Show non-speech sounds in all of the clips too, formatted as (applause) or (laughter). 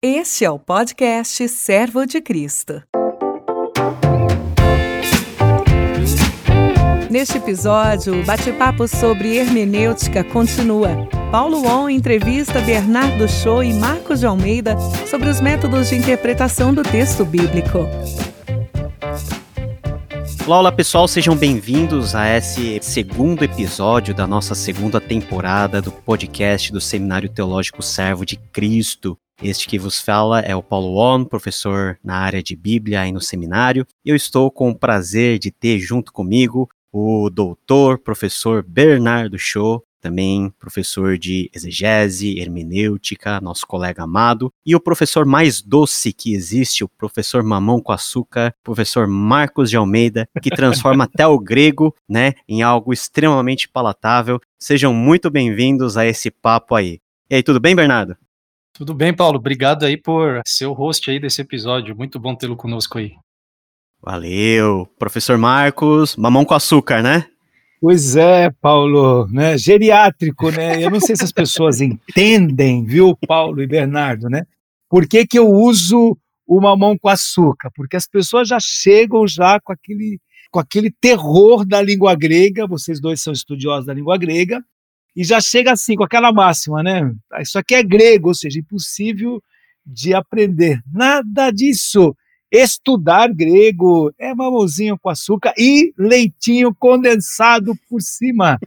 Este é o podcast Servo de Cristo. Neste episódio, o bate-papo sobre hermenêutica continua. Paulo On entrevista Bernardo Show e Marcos de Almeida sobre os métodos de interpretação do texto bíblico. Olá, olá pessoal, sejam bem-vindos a esse segundo episódio da nossa segunda temporada do podcast do Seminário Teológico Servo de Cristo. Este que vos fala é o Paulo On, professor na área de Bíblia aí no seminário. Eu estou com o prazer de ter junto comigo o doutor, professor Bernardo Show, também professor de exegese, hermenêutica, nosso colega amado, e o professor mais doce que existe, o professor mamão com açúcar, professor Marcos de Almeida, que transforma até o grego, né, em algo extremamente palatável. Sejam muito bem-vindos a esse papo aí. E aí, tudo bem, Bernardo? Tudo bem, Paulo. Obrigado aí por ser o host aí desse episódio. Muito bom tê-lo conosco aí. Valeu. Professor Marcos, mamão com açúcar, né? Pois é, Paulo, né? Geriátrico, né? Eu não sei se as pessoas (laughs) entendem, viu, Paulo e Bernardo, né? Por que, que eu uso o mamão com açúcar? Porque as pessoas já chegam já com aquele, com aquele terror da língua grega, vocês dois são estudiosos da língua grega, e já chega assim, com aquela máxima, né? Isso aqui é grego, ou seja, impossível de aprender. Nada disso. Estudar grego é mamãozinho com açúcar e leitinho condensado por cima.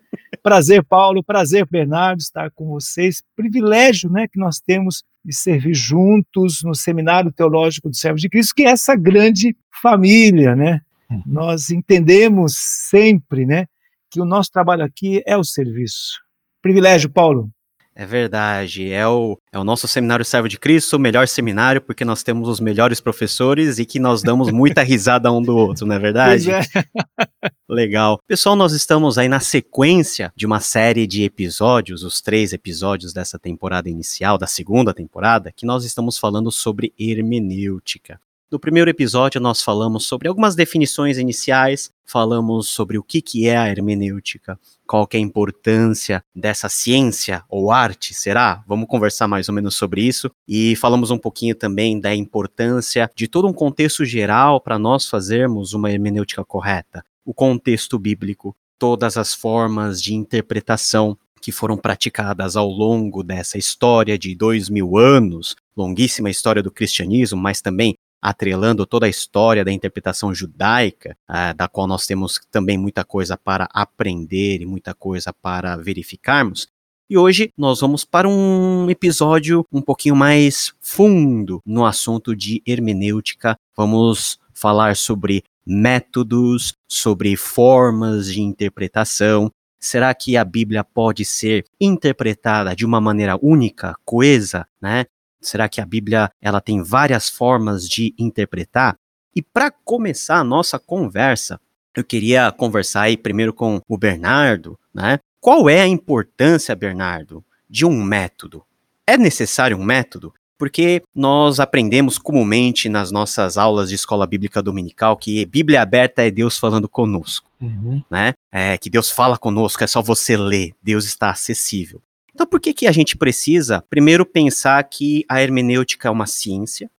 Prazer, Paulo, prazer, Bernardo, estar com vocês. Privilégio né, que nós temos de servir juntos no Seminário Teológico do Servo de Cristo, que é essa grande família, né? Uhum. Nós entendemos sempre, né, que o nosso trabalho aqui é o serviço privilégio, Paulo. É verdade, é o, é o nosso seminário Servo de Cristo, o melhor seminário, porque nós temos os melhores professores e que nós damos muita risada um do outro, não é verdade? É. (laughs) Legal. Pessoal, nós estamos aí na sequência de uma série de episódios, os três episódios dessa temporada inicial, da segunda temporada, que nós estamos falando sobre hermenêutica. No primeiro episódio, nós falamos sobre algumas definições iniciais, falamos sobre o que, que é a hermenêutica, qual que é a importância dessa ciência ou arte, será? Vamos conversar mais ou menos sobre isso. E falamos um pouquinho também da importância de todo um contexto geral para nós fazermos uma hermenêutica correta. O contexto bíblico, todas as formas de interpretação que foram praticadas ao longo dessa história de dois mil anos, longuíssima história do cristianismo, mas também atrelando toda a história da interpretação judaica, uh, da qual nós temos também muita coisa para aprender e muita coisa para verificarmos. E hoje nós vamos para um episódio um pouquinho mais fundo no assunto de hermenêutica. Vamos falar sobre métodos, sobre formas de interpretação. Será que a Bíblia pode ser interpretada de uma maneira única, coesa, né? Será que a Bíblia ela tem várias formas de interpretar? E para começar a nossa conversa, eu queria conversar aí primeiro com o Bernardo, né? Qual é a importância, Bernardo, de um método? É necessário um método? Porque nós aprendemos comumente nas nossas aulas de escola bíblica dominical que Bíblia aberta é Deus falando conosco, uhum. né? É que Deus fala conosco, é só você ler, Deus está acessível. Então, por que, que a gente precisa, primeiro, pensar que a hermenêutica é uma ciência?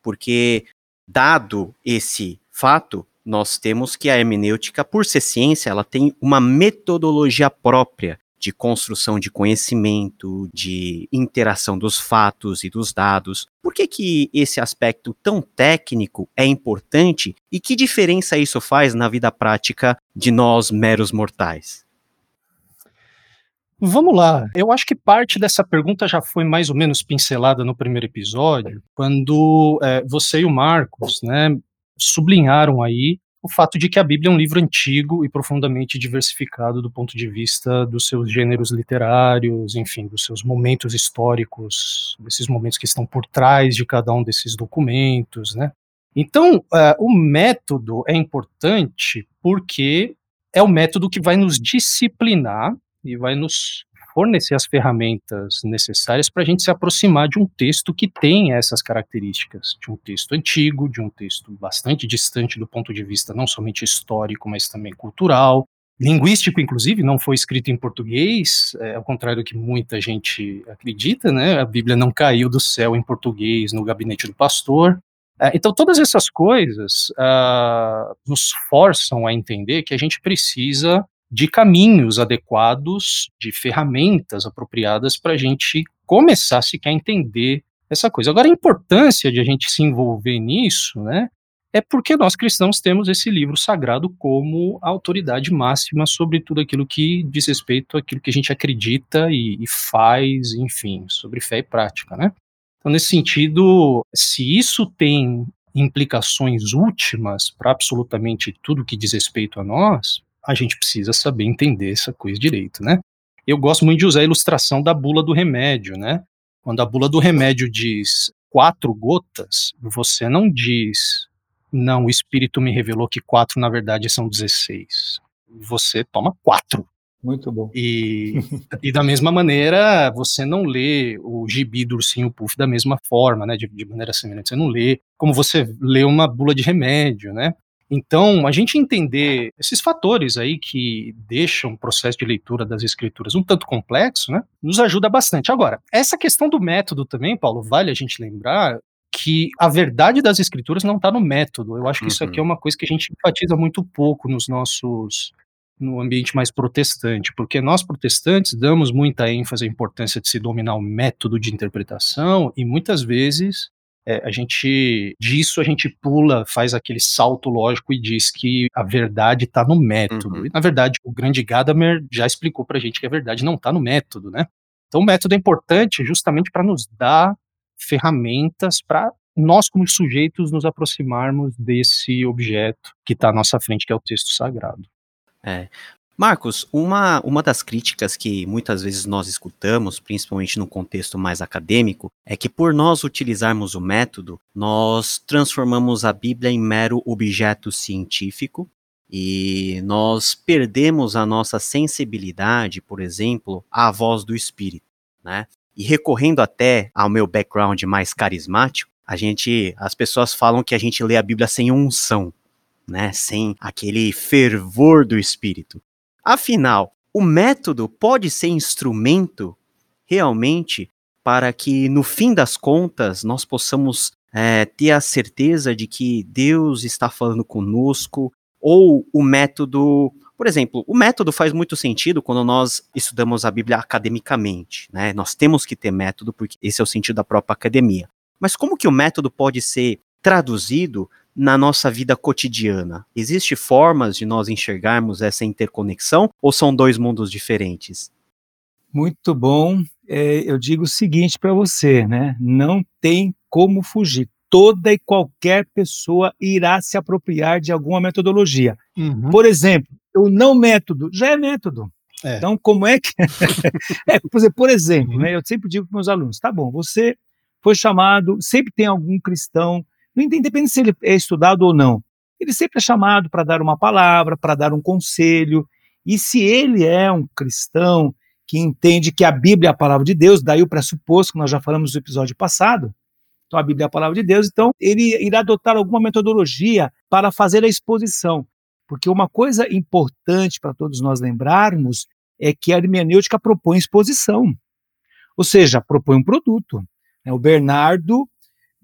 Porque, dado esse fato, nós temos que a hermenêutica, por ser ciência, ela tem uma metodologia própria de construção de conhecimento, de interação dos fatos e dos dados. Por que, que esse aspecto tão técnico é importante e que diferença isso faz na vida prática de nós meros mortais? Vamos lá. Eu acho que parte dessa pergunta já foi mais ou menos pincelada no primeiro episódio, quando é, você e o Marcos, né, sublinharam aí o fato de que a Bíblia é um livro antigo e profundamente diversificado do ponto de vista dos seus gêneros literários, enfim, dos seus momentos históricos, desses momentos que estão por trás de cada um desses documentos, né? Então, uh, o método é importante porque é o método que vai nos disciplinar e vai nos fornecer as ferramentas necessárias para a gente se aproximar de um texto que tem essas características, de um texto antigo, de um texto bastante distante do ponto de vista não somente histórico, mas também cultural, linguístico, inclusive, não foi escrito em português, é, ao contrário do que muita gente acredita, né? A Bíblia não caiu do céu em português no gabinete do pastor. É, então, todas essas coisas uh, nos forçam a entender que a gente precisa de caminhos adequados, de ferramentas apropriadas para a gente começar sequer a entender essa coisa. Agora, a importância de a gente se envolver nisso, né, é porque nós cristãos temos esse livro sagrado como a autoridade máxima sobre tudo aquilo que diz respeito àquilo que a gente acredita e, e faz, enfim, sobre fé e prática, né? Então, nesse sentido, se isso tem implicações últimas para absolutamente tudo que diz respeito a nós, a gente precisa saber entender essa coisa direito, né? Eu gosto muito de usar a ilustração da bula do remédio, né? Quando a bula do remédio diz quatro gotas, você não diz não, o espírito me revelou que quatro, na verdade, são 16. Você toma quatro. Muito bom. E, (laughs) e da mesma maneira, você não lê o gibi do ursinho puff da mesma forma, né? De, de maneira semelhante. Você não lê como você lê uma bula de remédio, né? Então, a gente entender esses fatores aí que deixam o processo de leitura das escrituras um tanto complexo, né, nos ajuda bastante. Agora, essa questão do método também, Paulo, vale a gente lembrar que a verdade das escrituras não está no método. Eu acho que uhum. isso aqui é uhum. uma coisa que a gente enfatiza muito pouco nos nossos no ambiente mais protestante, porque nós protestantes damos muita ênfase à importância de se dominar o método de interpretação e muitas vezes é, a gente disso a gente pula, faz aquele salto lógico e diz que a verdade está no método. Uhum. E, na verdade, o grande Gadamer já explicou para a gente que a verdade não está no método, né? Então, o método é importante justamente para nos dar ferramentas para nós, como sujeitos, nos aproximarmos desse objeto que está à nossa frente, que é o texto sagrado. É. Marcos, uma, uma das críticas que muitas vezes nós escutamos, principalmente no contexto mais acadêmico, é que por nós utilizarmos o método, nós transformamos a Bíblia em mero objeto científico e nós perdemos a nossa sensibilidade, por exemplo, à voz do Espírito, né? E recorrendo até ao meu background mais carismático, a gente, as pessoas falam que a gente lê a Bíblia sem unção, né? Sem aquele fervor do Espírito. Afinal, o método pode ser instrumento realmente para que, no fim das contas, nós possamos é, ter a certeza de que Deus está falando conosco, ou o método por exemplo, o método faz muito sentido quando nós estudamos a Bíblia academicamente, né? Nós temos que ter método porque esse é o sentido da própria academia. Mas como que o método pode ser traduzido na nossa vida cotidiana? Existem formas de nós enxergarmos essa interconexão ou são dois mundos diferentes? Muito bom. É, eu digo o seguinte para você, né? Não tem como fugir toda e qualquer pessoa irá se apropriar de alguma metodologia. Uhum. Por exemplo, o não método já é método. É. Então, como é que. (laughs) é, por exemplo, né, eu sempre digo para meus alunos: tá bom, você foi chamado, sempre tem algum cristão, independente se ele é estudado ou não, ele sempre é chamado para dar uma palavra, para dar um conselho. E se ele é um cristão que entende que a Bíblia é a palavra de Deus, daí o pressuposto que nós já falamos no episódio passado, então a Bíblia é a palavra de Deus, então ele irá adotar alguma metodologia para fazer a exposição. Porque uma coisa importante para todos nós lembrarmos é que a hermenêutica propõe exposição. Ou seja, propõe um produto. Né? O Bernardo,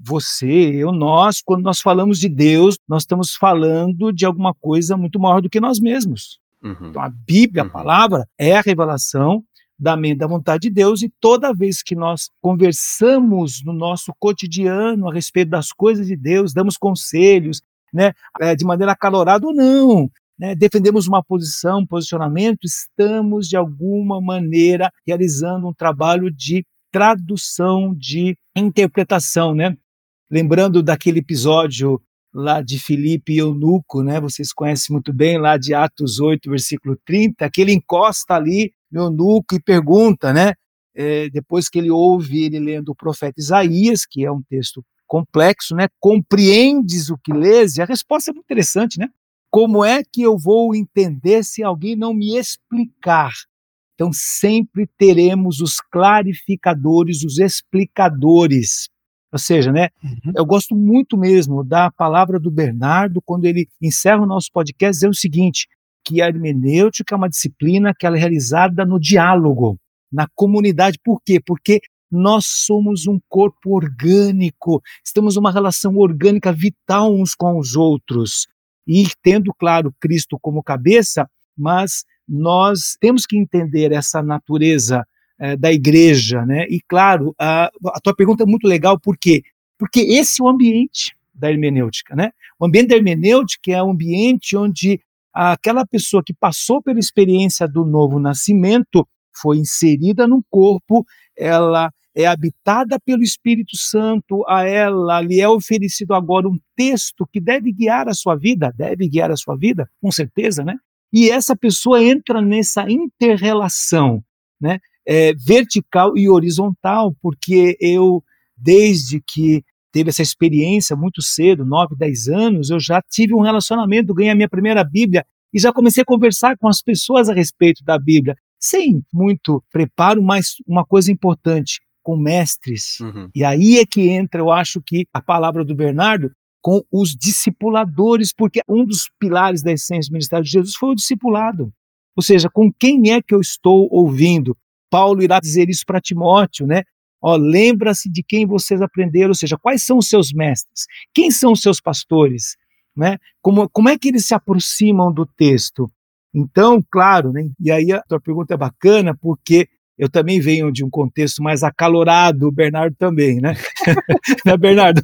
você, eu, nós, quando nós falamos de Deus, nós estamos falando de alguma coisa muito maior do que nós mesmos. Uhum. Então, a Bíblia, a uhum. palavra, é a revelação da mente da vontade de Deus, e toda vez que nós conversamos no nosso cotidiano a respeito das coisas de Deus, damos conselhos, né, é, de maneira acalorada ou não, né, defendemos uma posição, um posicionamento, estamos de alguma maneira realizando um trabalho de tradução, de interpretação, né? Lembrando daquele episódio lá de Filipe e Eunuco, né? Vocês conhecem muito bem lá de Atos 8, versículo 30, que ele encosta ali eunuco e pergunta, né? É, depois que ele ouve ele lendo o profeta Isaías, que é um texto complexo, né? Compreendes o que lês? E a resposta é muito interessante, né? Como é que eu vou entender se alguém não me explicar? Então sempre teremos os clarificadores, os explicadores. Ou seja, né? Uhum. Eu gosto muito mesmo da palavra do Bernardo quando ele encerra o nosso podcast dizendo o seguinte: que a hermenêutica é uma disciplina que ela é realizada no diálogo, na comunidade. Por quê? Porque nós somos um corpo orgânico, estamos numa relação orgânica vital uns com os outros. E tendo, claro, Cristo como cabeça, mas nós temos que entender essa natureza é, da igreja, né? E claro, a, a tua pergunta é muito legal, por quê? Porque esse é o ambiente da hermenêutica, né? O ambiente da hermenêutica é o ambiente onde aquela pessoa que passou pela experiência do novo nascimento foi inserida no corpo, ela é habitada pelo Espírito Santo, a ela lhe é oferecido agora um texto que deve guiar a sua vida, deve guiar a sua vida, com certeza, né? E essa pessoa entra nessa interrelação, né? É, vertical e horizontal, porque eu, desde que teve essa experiência muito cedo, 9, 10 anos, eu já tive um relacionamento, ganhei a minha primeira Bíblia e já comecei a conversar com as pessoas a respeito da Bíblia, sem muito preparo, mas uma coisa importante, com mestres. Uhum. E aí é que entra, eu acho que a palavra do Bernardo, com os discipuladores, porque um dos pilares da essência do ministério de Jesus foi o discipulado. Ou seja, com quem é que eu estou ouvindo? Paulo irá dizer isso para Timóteo, né? Ó, lembra-se de quem vocês aprenderam, ou seja, quais são os seus mestres? Quem são os seus pastores? Né? Como, como é que eles se aproximam do texto? Então, claro, né? e aí a tua pergunta é bacana, porque eu também venho de um contexto mais acalorado, o Bernardo também, né? (laughs) né, Bernardo?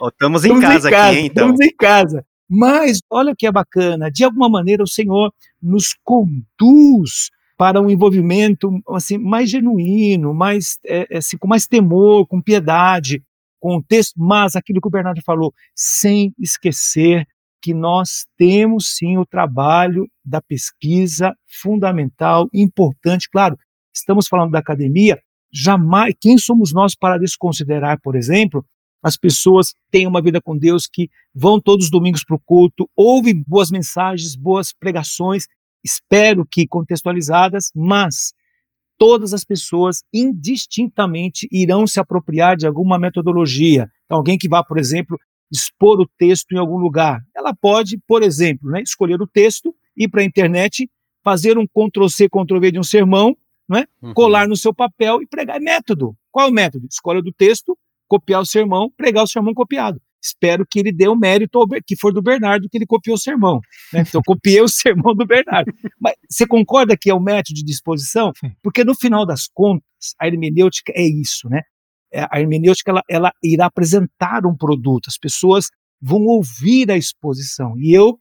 Oh, estamos, em, casa em casa aqui, então. Estamos em casa. Mas olha o que é bacana, de alguma maneira o Senhor nos conduz para um envolvimento assim mais genuíno, mais é, é, assim, com mais temor, com piedade, com o texto, mas aquilo que o Bernardo falou, sem esquecer que nós temos sim o trabalho da pesquisa fundamental, importante, claro, estamos falando da academia, jamais, quem somos nós para desconsiderar, por exemplo, as pessoas têm uma vida com Deus que vão todos os domingos para o culto, ouvem boas mensagens, boas pregações, espero que contextualizadas, mas todas as pessoas indistintamente irão se apropriar de alguma metodologia. Então, alguém que vá, por exemplo, expor o texto em algum lugar, ela pode, por exemplo, né, escolher o texto, ir para a internet, fazer um Ctrl-C, Ctrl-V de um sermão não é? Uhum. colar no seu papel e pregar. É método. Qual é o método? Escolha do texto, copiar o sermão, pregar o sermão copiado. Espero que ele dê o mérito ao, que for do Bernardo que ele copiou o sermão. Né? Então, eu copiei o (laughs) sermão do Bernardo. Mas você concorda que é o método de disposição? Porque no final das contas, a hermenêutica é isso, né? É, a hermenêutica ela, ela irá apresentar um produto, as pessoas vão ouvir a exposição. E eu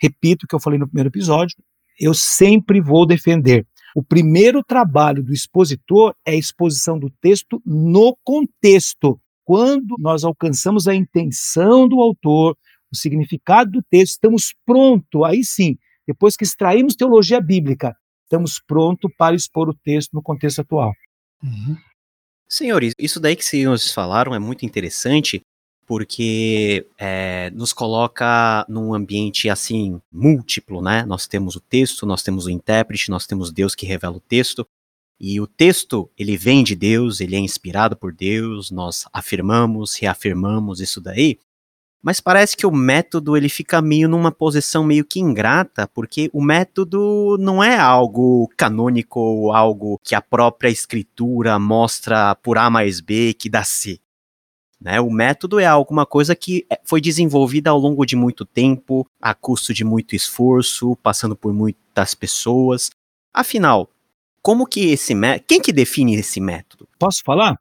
repito o que eu falei no primeiro episódio, eu sempre vou defender o primeiro trabalho do expositor é a exposição do texto no contexto. Quando nós alcançamos a intenção do autor, o significado do texto, estamos prontos, aí sim, depois que extraímos teologia bíblica, estamos prontos para expor o texto no contexto atual. Uhum. Senhores, isso daí que senhores falaram é muito interessante, porque é, nos coloca num ambiente assim múltiplo, né? Nós temos o texto, nós temos o intérprete, nós temos Deus que revela o texto. E o texto, ele vem de Deus, ele é inspirado por Deus, nós afirmamos, reafirmamos isso daí. Mas parece que o método ele fica meio numa posição meio que ingrata, porque o método não é algo canônico ou algo que a própria escritura mostra por A mais B que dá C. Né? O método é alguma coisa que é, foi desenvolvida ao longo de muito tempo, a custo de muito esforço, passando por muitas pessoas. Afinal, como que esse método. Quem que define esse método? Posso falar?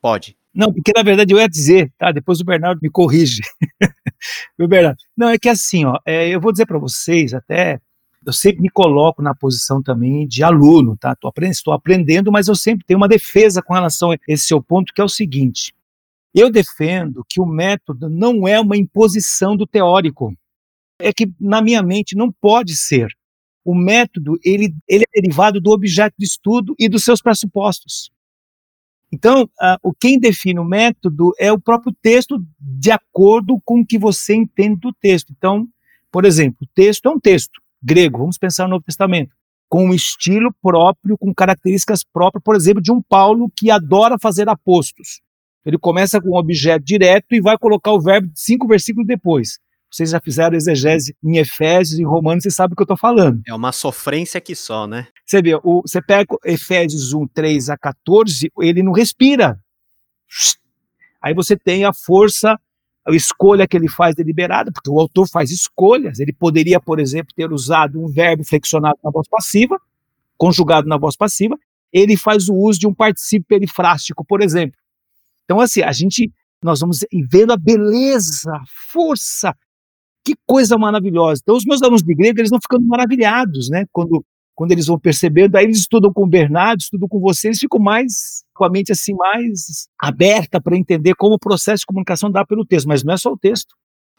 Pode. Não, porque na verdade eu ia dizer, tá? Depois o Bernardo me corrige. (laughs) Meu Bernardo. Não, é que assim, ó, é, eu vou dizer para vocês, até eu sempre me coloco na posição também de aluno, tá? Tô aprendendo, estou aprendendo, mas eu sempre tenho uma defesa com relação a esse seu ponto, que é o seguinte: eu defendo que o método não é uma imposição do teórico. É que, na minha mente, não pode ser. O método ele, ele é derivado do objeto de estudo e dos seus pressupostos. Então, o quem define o método é o próprio texto de acordo com o que você entende do texto. Então, por exemplo, o texto é um texto grego, vamos pensar no Novo Testamento, com um estilo próprio, com características próprias, por exemplo, de um Paulo que adora fazer apostos. Ele começa com um objeto direto e vai colocar o verbo cinco versículos depois. Vocês já fizeram exegese em Efésios, em Romanos, vocês sabem o que eu estou falando. É uma sofrência que só, né? Você vê, o, você pega Efésios 1, 3 a 14, ele não respira. Aí você tem a força, a escolha que ele faz deliberada, porque o autor faz escolhas. Ele poderia, por exemplo, ter usado um verbo flexionado na voz passiva, conjugado na voz passiva. Ele faz o uso de um particípio perifrástico, por exemplo. Então, assim, a gente, nós vamos vendo a beleza, a força, que coisa maravilhosa. Então, os meus alunos de grego, eles vão ficando maravilhados, né? Quando, quando eles vão percebendo, aí eles estudam com o Bernardo, estudam com você, eles ficam mais, com a mente assim, mais aberta para entender como o processo de comunicação dá pelo texto, mas não é só o texto.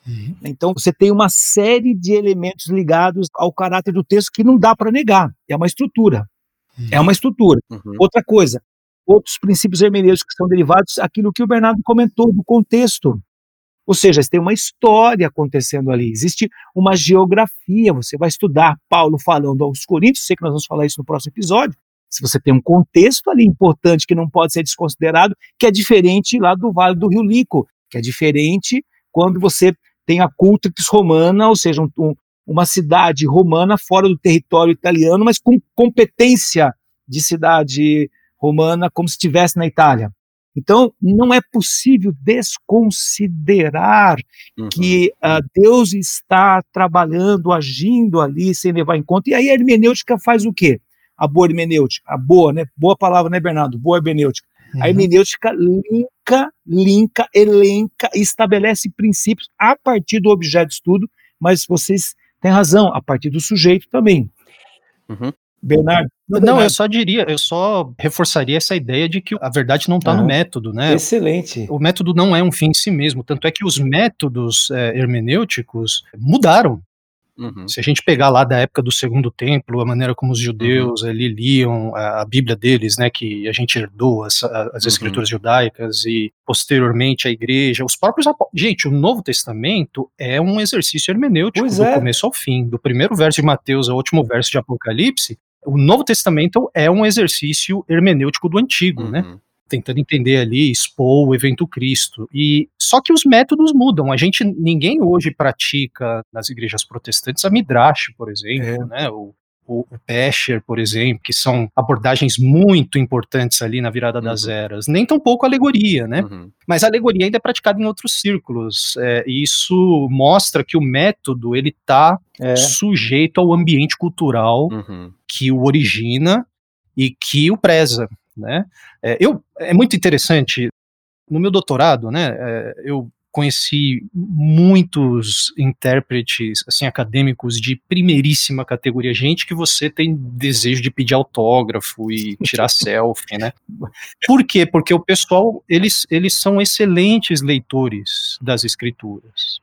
Uhum. Então, você tem uma série de elementos ligados ao caráter do texto que não dá para negar. É uma estrutura. Uhum. É uma estrutura. Uhum. Outra coisa, outros princípios hermenêuticos que são derivados aquilo que o Bernardo comentou do contexto. Ou seja, tem uma história acontecendo ali, existe uma geografia. Você vai estudar Paulo falando aos Coríntios, sei que nós vamos falar isso no próximo episódio. Se você tem um contexto ali importante que não pode ser desconsiderado, que é diferente lá do Vale do Rio Lico, que é diferente quando você tem a Cultrix romana, ou seja, um, uma cidade romana fora do território italiano, mas com competência de cidade romana, como se estivesse na Itália. Então, não é possível desconsiderar uhum. que uh, Deus está trabalhando, agindo ali, sem levar em conta. E aí a hermenêutica faz o quê? A boa hermenêutica, a boa, né? Boa palavra, né, Bernardo? Boa hermenêutica. Uhum. A hermenêutica linka, linka, elenca, estabelece princípios a partir do objeto de estudo, mas vocês têm razão, a partir do sujeito também. Uhum. Bernardo. Não, eu só diria, eu só reforçaria essa ideia de que a verdade não está ah, no método, né? Excelente. O método não é um fim em si mesmo, tanto é que os métodos é, hermenêuticos mudaram. Uhum. Se a gente pegar lá da época do Segundo Templo, a maneira como os judeus uhum. ali liam a, a, Bíblia deles, né, que a gente herdou as, as uhum. escrituras judaicas e posteriormente a igreja, os próprios gente, o Novo Testamento é um exercício hermenêutico pois do é. começo ao fim, do primeiro verso de Mateus ao último verso de Apocalipse, o Novo Testamento é um exercício hermenêutico do Antigo, né? uhum. né? Tentando entender ali, expor o evento Cristo. E só que os métodos mudam. A gente, ninguém hoje pratica nas igrejas protestantes a midrash, por exemplo, é. né? O, o, o Pescher, por exemplo, que são abordagens muito importantes ali na virada uhum. das eras. Nem tão pouco alegoria, né? Uhum. Mas a alegoria ainda é praticada em outros círculos. É, e isso mostra que o método ele está é. sujeito ao ambiente cultural uhum. que o origina e que o preza. Né? É, eu, é muito interessante. No meu doutorado, né, é, eu conheci muitos intérpretes assim acadêmicos de primeiríssima categoria, gente que você tem desejo de pedir autógrafo e tirar (laughs) selfie, né? Por quê? Porque o pessoal, eles, eles são excelentes leitores das escrituras.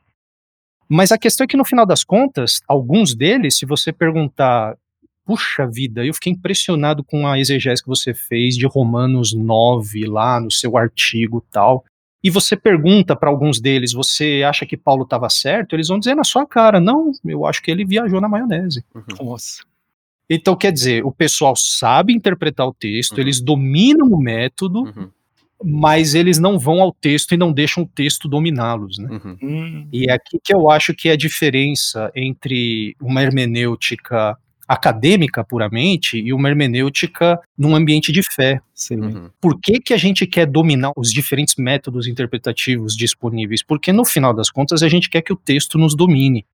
Mas a questão é que no final das contas, alguns deles, se você perguntar puxa vida, eu fiquei impressionado com a exegese que você fez de Romanos 9 lá no seu artigo tal e você pergunta para alguns deles, você acha que Paulo estava certo? Eles vão dizer na sua cara, não, eu acho que ele viajou na maionese. Uhum. Nossa. Então, quer dizer, o pessoal sabe interpretar o texto, uhum. eles dominam o método, uhum. mas eles não vão ao texto e não deixam o texto dominá-los, né? Uhum. Hum. E é aqui que eu acho que é a diferença entre uma hermenêutica acadêmica puramente e uma hermenêutica num ambiente de fé. Uhum. Por que, que a gente quer dominar os diferentes métodos interpretativos disponíveis? Porque no final das contas a gente quer que o texto nos domine.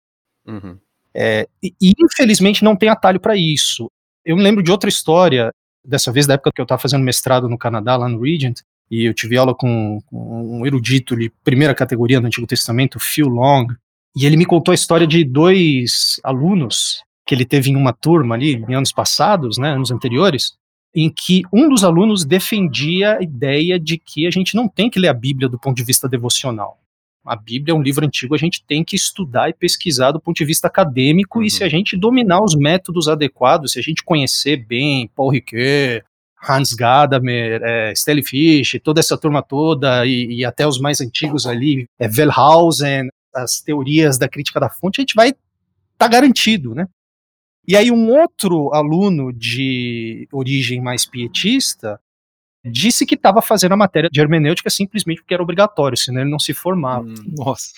Uhum. É, e, e, infelizmente não tem atalho para isso. Eu me lembro de outra história, dessa vez da época que eu estava fazendo mestrado no Canadá, lá no Regent, e eu tive aula com, com um erudito de primeira categoria do Antigo Testamento, Phil Long, e ele me contou a história de dois alunos que ele teve em uma turma ali, em anos passados, né, anos anteriores, em que um dos alunos defendia a ideia de que a gente não tem que ler a Bíblia do ponto de vista devocional. A Bíblia é um livro antigo, a gente tem que estudar e pesquisar do ponto de vista acadêmico, uhum. e se a gente dominar os métodos adequados, se a gente conhecer bem Paul Ricoeur, Hans Gadamer, é, Fish, toda essa turma toda, e, e até os mais antigos ali, é, Wellhausen, as teorias da crítica da fonte, a gente vai estar tá garantido, né? E aí um outro aluno de origem mais pietista disse que estava fazendo a matéria de hermenêutica simplesmente porque era obrigatório, senão ele não se formava. Hum, nossa.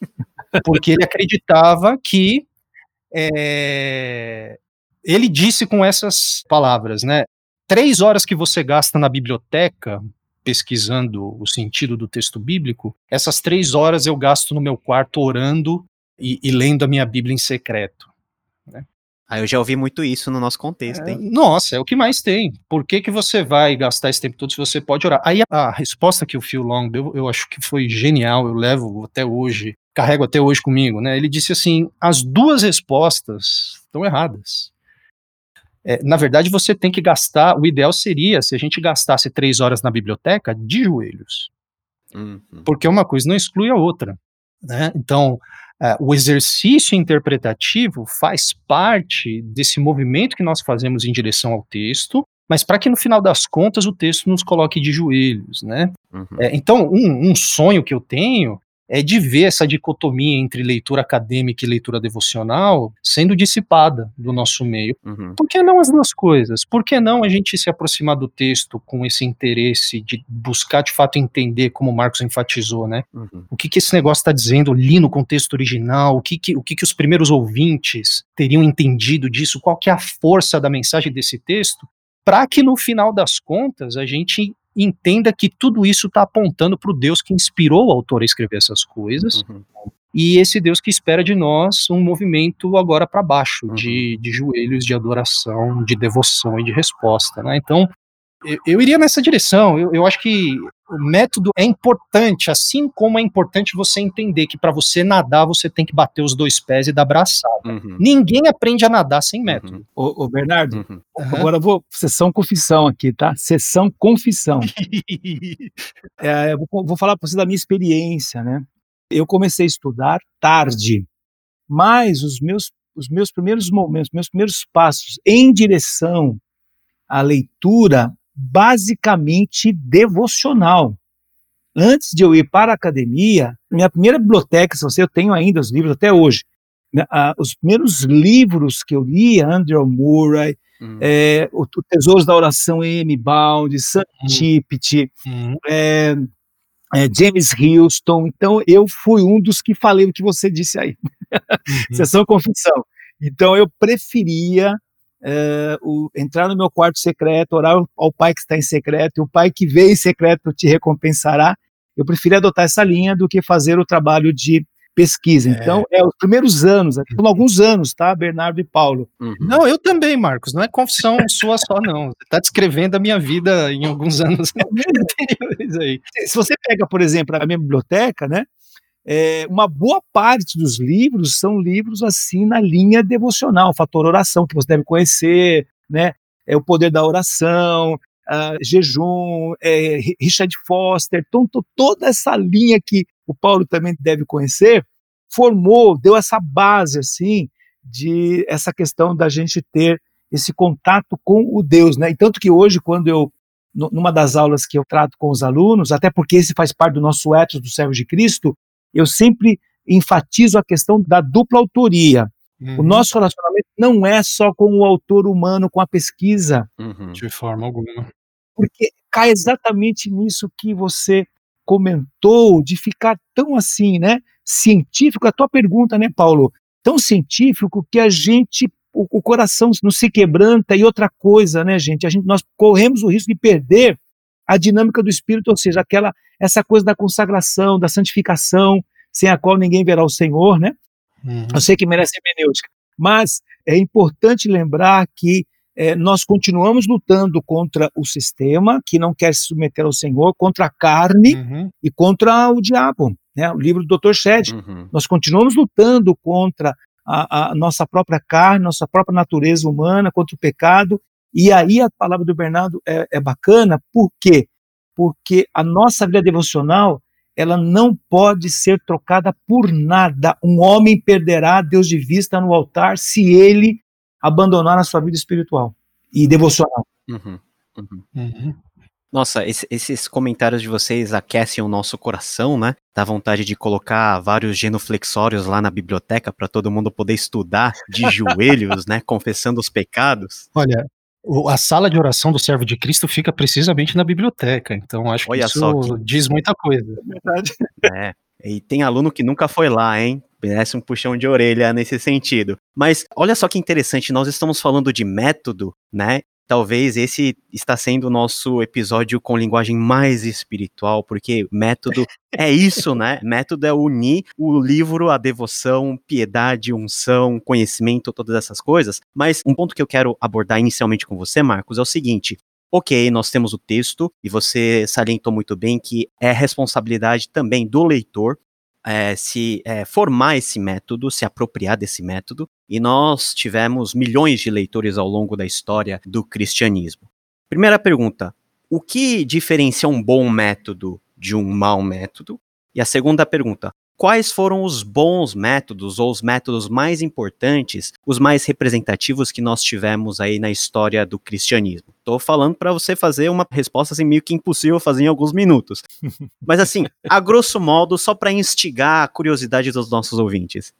(laughs) porque ele acreditava que é, ele disse com essas palavras, né? Três horas que você gasta na biblioteca pesquisando o sentido do texto bíblico, essas três horas eu gasto no meu quarto orando e, e lendo a minha Bíblia em secreto. Né? Ah, eu já ouvi muito isso no nosso contexto, hein? É, nossa, é o que mais tem. Por que, que você vai gastar esse tempo todo se você pode orar? Aí a, a resposta que o Phil Long deu, eu acho que foi genial, eu levo até hoje, carrego até hoje comigo, né? Ele disse assim: as duas respostas estão erradas. É, na verdade, você tem que gastar. O ideal seria se a gente gastasse três horas na biblioteca de joelhos. Uhum. Porque uma coisa não exclui a outra. Né? Então, é, o exercício interpretativo faz parte desse movimento que nós fazemos em direção ao texto, mas para que no final das contas o texto nos coloque de joelhos. Né? Uhum. É, então, um, um sonho que eu tenho é de ver essa dicotomia entre leitura acadêmica e leitura devocional sendo dissipada do nosso meio. Uhum. Por que não as duas coisas? Por que não a gente se aproximar do texto com esse interesse de buscar de fato entender, como o Marcos enfatizou, né? Uhum. O que, que esse negócio está dizendo ali no contexto original? O que, que, o que, que os primeiros ouvintes teriam entendido disso? Qual que é a força da mensagem desse texto? Para que no final das contas a gente entenda que tudo isso está apontando para o Deus que inspirou o autor a escrever essas coisas. Uhum. E esse Deus que espera de nós um movimento agora para baixo, uhum. de, de joelhos, de adoração, de devoção e de resposta. Né? Então, eu, eu iria nessa direção. Eu, eu acho que o método é importante, assim como é importante você entender que para você nadar você tem que bater os dois pés e dar braçada. Uhum. Ninguém aprende a nadar sem método. Uhum. Ô, ô Bernardo, uhum. agora eu vou sessão confissão aqui, tá? Sessão confissão. (laughs) é, eu vou, vou falar para você da minha experiência, né? Eu comecei a estudar tarde, mas os meus os meus primeiros momentos, meus primeiros passos em direção à leitura basicamente devocional. Antes de eu ir para a academia, minha primeira biblioteca, se você eu tenho ainda os livros até hoje, né, os primeiros livros que eu li, Andrew Murray, uhum. é, o, Tesouros da Oração M. Bound, Sam uhum. Uhum. é, é, James Houston. Então, eu fui um dos que falei o que você disse aí. (laughs) Uhum. Sessão confissão. Então, eu preferia uh, o, entrar no meu quarto secreto, orar ao Pai que está em secreto, e o Pai que vê em secreto te recompensará. Eu prefiro adotar essa linha do que fazer o trabalho de pesquisa. É. Então, é os primeiros anos, foram alguns anos, tá, Bernardo e Paulo? Uhum. Não, eu também, Marcos, não é confissão (laughs) sua só, não. Você está descrevendo a minha vida em alguns anos (laughs) anteriores aí. Se você pega, por exemplo, a minha biblioteca, né, é, uma boa parte dos livros são livros assim na linha devocional, fator oração, que você deve conhecer, né? É o poder da oração, jejum, é, Richard Foster, então, toda essa linha que o Paulo também deve conhecer, formou, deu essa base assim de essa questão da gente ter esse contato com o Deus, né? E tanto que hoje, quando eu numa das aulas que eu trato com os alunos, até porque esse faz parte do nosso ethos do servo de Cristo, eu sempre enfatizo a questão da dupla autoria. Uhum. O nosso relacionamento não é só com o autor humano, com a pesquisa. Uhum. De forma alguma. Porque cai exatamente nisso que você comentou, de ficar tão assim, né? Científico, a tua pergunta, né, Paulo? Tão científico que a gente, o, o coração não se quebranta e outra coisa, né, gente? A gente nós corremos o risco de perder a dinâmica do espírito, ou seja, aquela essa coisa da consagração, da santificação, sem a qual ninguém verá o Senhor, né? Uhum. Eu sei que merece hermenêutica, mas é importante lembrar que é, nós continuamos lutando contra o sistema que não quer se submeter ao Senhor, contra a carne uhum. e contra o diabo. Né? O livro do Dr. Shed. Uhum. Nós continuamos lutando contra a, a, nossa própria carne, nossa própria natureza humana, contra o pecado. E aí a palavra do Bernardo é, é bacana, por quê? Porque a nossa vida devocional ela não pode ser trocada por nada. Um homem perderá Deus de vista no altar se ele abandonar a sua vida espiritual e devocional. Uhum, uhum. Uhum. Nossa, esse, esses comentários de vocês aquecem o nosso coração, né? Dá vontade de colocar vários genuflexórios lá na biblioteca para todo mundo poder estudar de (laughs) joelhos, né? Confessando os pecados. Olha, a sala de oração do servo de Cristo fica precisamente na biblioteca, então acho Olha que isso que... diz muita coisa. É verdade. É, e tem aluno que nunca foi lá, hein? Merece um puxão de orelha nesse sentido. Mas olha só que interessante, nós estamos falando de método, né? Talvez esse está sendo o nosso episódio com linguagem mais espiritual, porque método (laughs) é isso, né? Método é unir o livro, a devoção, piedade, unção, conhecimento, todas essas coisas. Mas um ponto que eu quero abordar inicialmente com você, Marcos, é o seguinte: Ok, nós temos o texto, e você salientou muito bem que é responsabilidade também do leitor é, se é, formar esse método, se apropriar desse método, e nós tivemos milhões de leitores ao longo da história do cristianismo. Primeira pergunta: o que diferencia um bom método de um mau método? E a segunda pergunta: quais foram os bons métodos ou os métodos mais importantes, os mais representativos que nós tivemos aí na história do cristianismo. Estou falando para você fazer uma resposta assim meio que impossível fazer em alguns minutos. (laughs) Mas assim, a grosso modo, só para instigar a curiosidade dos nossos ouvintes.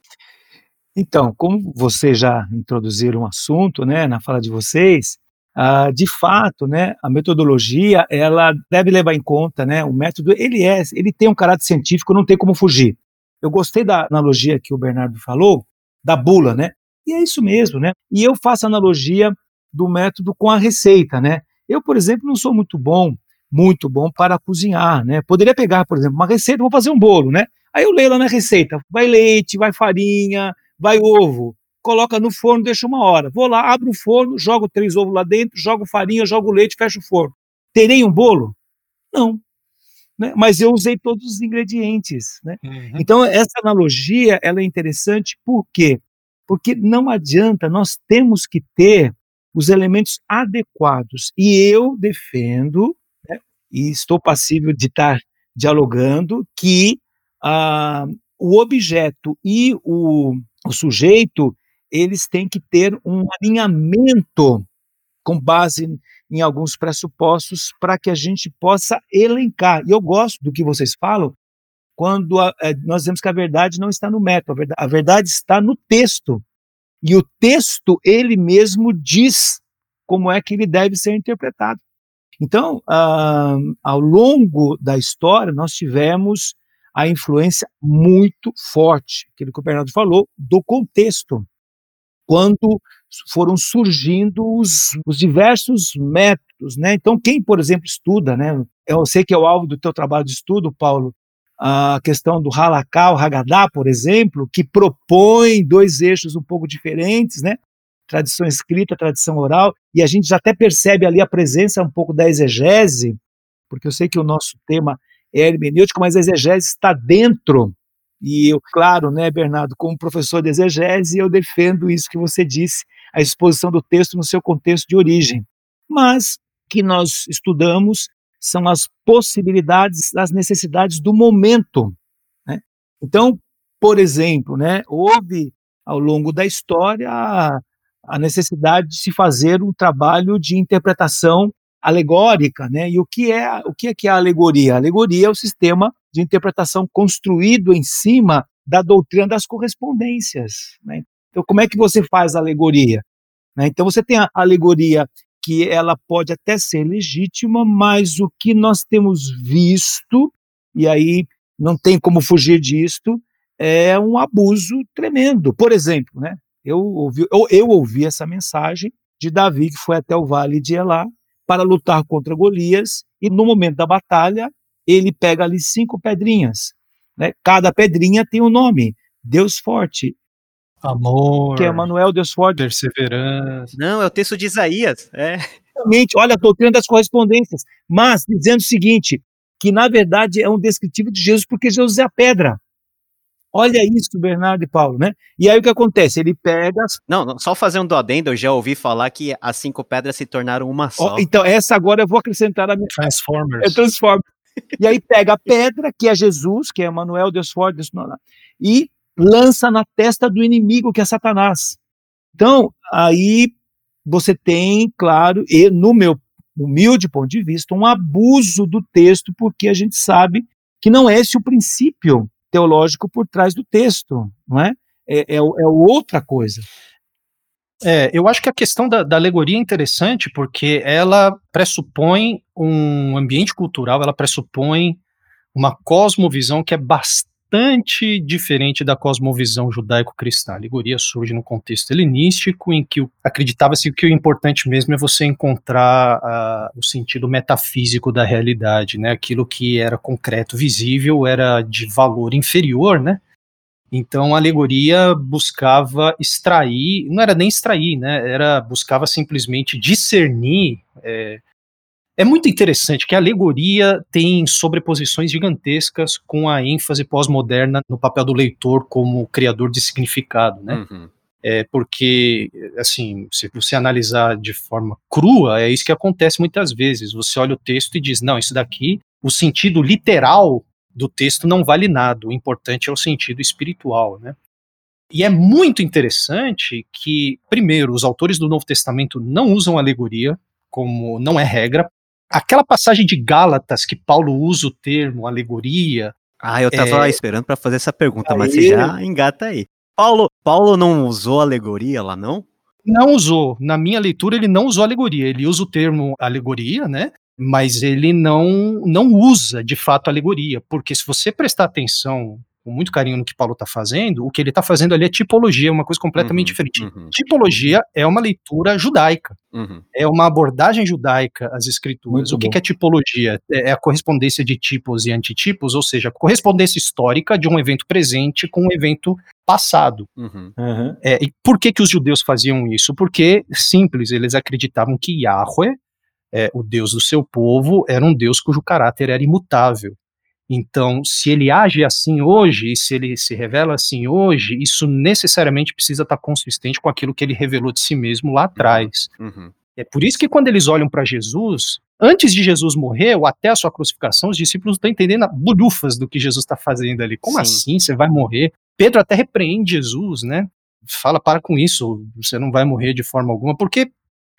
Então, como vocês já introduziram o um assunto, né, na fala de vocês, Uh, de fato, né, a metodologia ela deve levar em conta, né, o método ele é, ele tem um caráter científico, não tem como fugir. Eu gostei da analogia que o Bernardo falou, da bula, né? E é isso mesmo, né? E eu faço analogia do método com a receita, né? Eu, por exemplo, não sou muito bom, muito bom para cozinhar, né? Poderia pegar, por exemplo, uma receita, vou fazer um bolo, né? Aí eu leio lá na receita, vai leite, vai farinha, vai ovo, coloca no forno, deixa uma hora. Vou lá, abro o forno, jogo três ovos lá dentro, jogo farinha, jogo leite, fecho o forno. Terei um bolo? Não, né? mas eu usei todos os ingredientes. Né? Uhum. Então, essa analogia ela é interessante por quê? Porque não adianta, nós temos que ter os elementos adequados. E eu defendo, né, e estou passível de estar dialogando, que ah, o objeto e o, o sujeito eles têm que ter um alinhamento com base em alguns pressupostos para que a gente possa elencar. E eu gosto do que vocês falam quando a, é, nós dizemos que a verdade não está no método, a verdade, a verdade está no texto. E o texto, ele mesmo diz como é que ele deve ser interpretado. Então, ao longo da história, nós tivemos a influência muito forte, aquilo que o Bernardo falou, do contexto. Quando foram surgindo os, os, diversos métodos, né? Então, quem, por exemplo, estuda, né? Eu sei que é o alvo do teu trabalho de estudo, Paulo, a questão do Halakha, o Haggadah, por exemplo, que propõe dois eixos um pouco diferentes, né? Tradição escrita, tradição oral, e a gente já até percebe ali a presença um pouco da exegese, porque eu sei que o nosso tema é hermenêutico, mas a exegese está dentro e eu, claro, né, Bernardo, como professor de exegese, eu defendo isso que você disse, a exposição do texto no seu contexto de origem. Mas que nós estudamos são as possibilidades, as necessidades do momento. Né? Então, por exemplo, né, houve ao longo da história a, a necessidade de se fazer um trabalho de interpretação alegórica, né? E o que é o que é que é a alegoria? A alegoria é o sistema de interpretação construído em cima da doutrina das correspondências. Né? Então, como é que você faz a alegoria? Né? Então, você tem a alegoria que ela pode até ser legítima, mas o que nós temos visto, e aí não tem como fugir disto, é um abuso tremendo. Por exemplo, né, eu, ouvi, eu, eu ouvi essa mensagem de Davi, que foi até o vale de Elá, para lutar contra Golias, e no momento da batalha, ele pega ali cinco pedrinhas. Né? Cada pedrinha tem um nome. Deus forte. Amor. Que é Manuel, Deus forte. Perseverança. Não, é o texto de Isaías. É. Realmente, olha a doutrina das correspondências. Mas dizendo o seguinte: que na verdade é um descritivo de Jesus, porque Jesus é a pedra. Olha isso, Bernardo e Paulo, né? E aí o que acontece? Ele pega. As... Não, não, só fazendo adendo, eu já ouvi falar que as cinco pedras se tornaram uma só. Oh, então, essa agora eu vou acrescentar a minha. Transformers. É Transformers. E aí pega a pedra, que é Jesus, que é Emmanuel, Deus forte, Deus não, e lança na testa do inimigo, que é Satanás. Então, aí você tem, claro, e no meu humilde ponto de vista, um abuso do texto, porque a gente sabe que não é esse o princípio teológico por trás do texto, não é? É, é, é outra coisa. É, eu acho que a questão da, da, alegoria é interessante porque ela pressupõe um ambiente cultural, ela pressupõe uma cosmovisão que é bastante diferente da cosmovisão judaico-cristã. A alegoria surge no contexto helenístico, em que acreditava-se que o importante mesmo é você encontrar uh, o sentido metafísico da realidade, né? Aquilo que era concreto, visível, era de valor inferior, né? Então a alegoria buscava extrair, não era nem extrair, né? Era buscava simplesmente discernir. É, é muito interessante que a alegoria tem sobreposições gigantescas com a ênfase pós-moderna no papel do leitor como criador de significado, né? Uhum. É porque, assim, se você analisar de forma crua, é isso que acontece muitas vezes. Você olha o texto e diz, não, isso daqui, o sentido literal do texto não vale nada, o importante é o sentido espiritual, né? E é muito interessante que, primeiro, os autores do Novo Testamento não usam alegoria, como não é regra. Aquela passagem de Gálatas que Paulo usa o termo alegoria. Ah, eu tava é... esperando para fazer essa pergunta, aí... mas você já engata aí. Paulo, Paulo não usou alegoria lá, não? Não usou. Na minha leitura, ele não usou alegoria. Ele usa o termo alegoria, né? Mas ele não, não usa de fato alegoria, porque se você prestar atenção com muito carinho no que Paulo está fazendo, o que ele está fazendo ali é tipologia, uma coisa completamente uhum, diferente. Uhum. Tipologia é uma leitura judaica, uhum. é uma abordagem judaica às escrituras. Muito o que, que, é tipologia? É, é a correspondência de tipos e antitipos, ou seja, a correspondência histórica de um evento presente com um evento passado. Uhum. É, e por que, que os judeus faziam isso? Porque, simples, eles acreditavam que Yahweh é, o Deus do seu povo era um Deus cujo caráter era imutável. Então, se ele age assim hoje, e se ele se revela assim hoje, isso necessariamente precisa estar consistente com aquilo que ele revelou de si mesmo lá atrás. Uhum. É por isso que quando eles olham para Jesus, antes de Jesus morrer, ou até a sua crucificação, os discípulos estão entendendo bulhufas do que Jesus está fazendo ali. Como Sim. assim? Você vai morrer? Pedro até repreende Jesus, né? Fala, para com isso, você não vai morrer de forma alguma, porque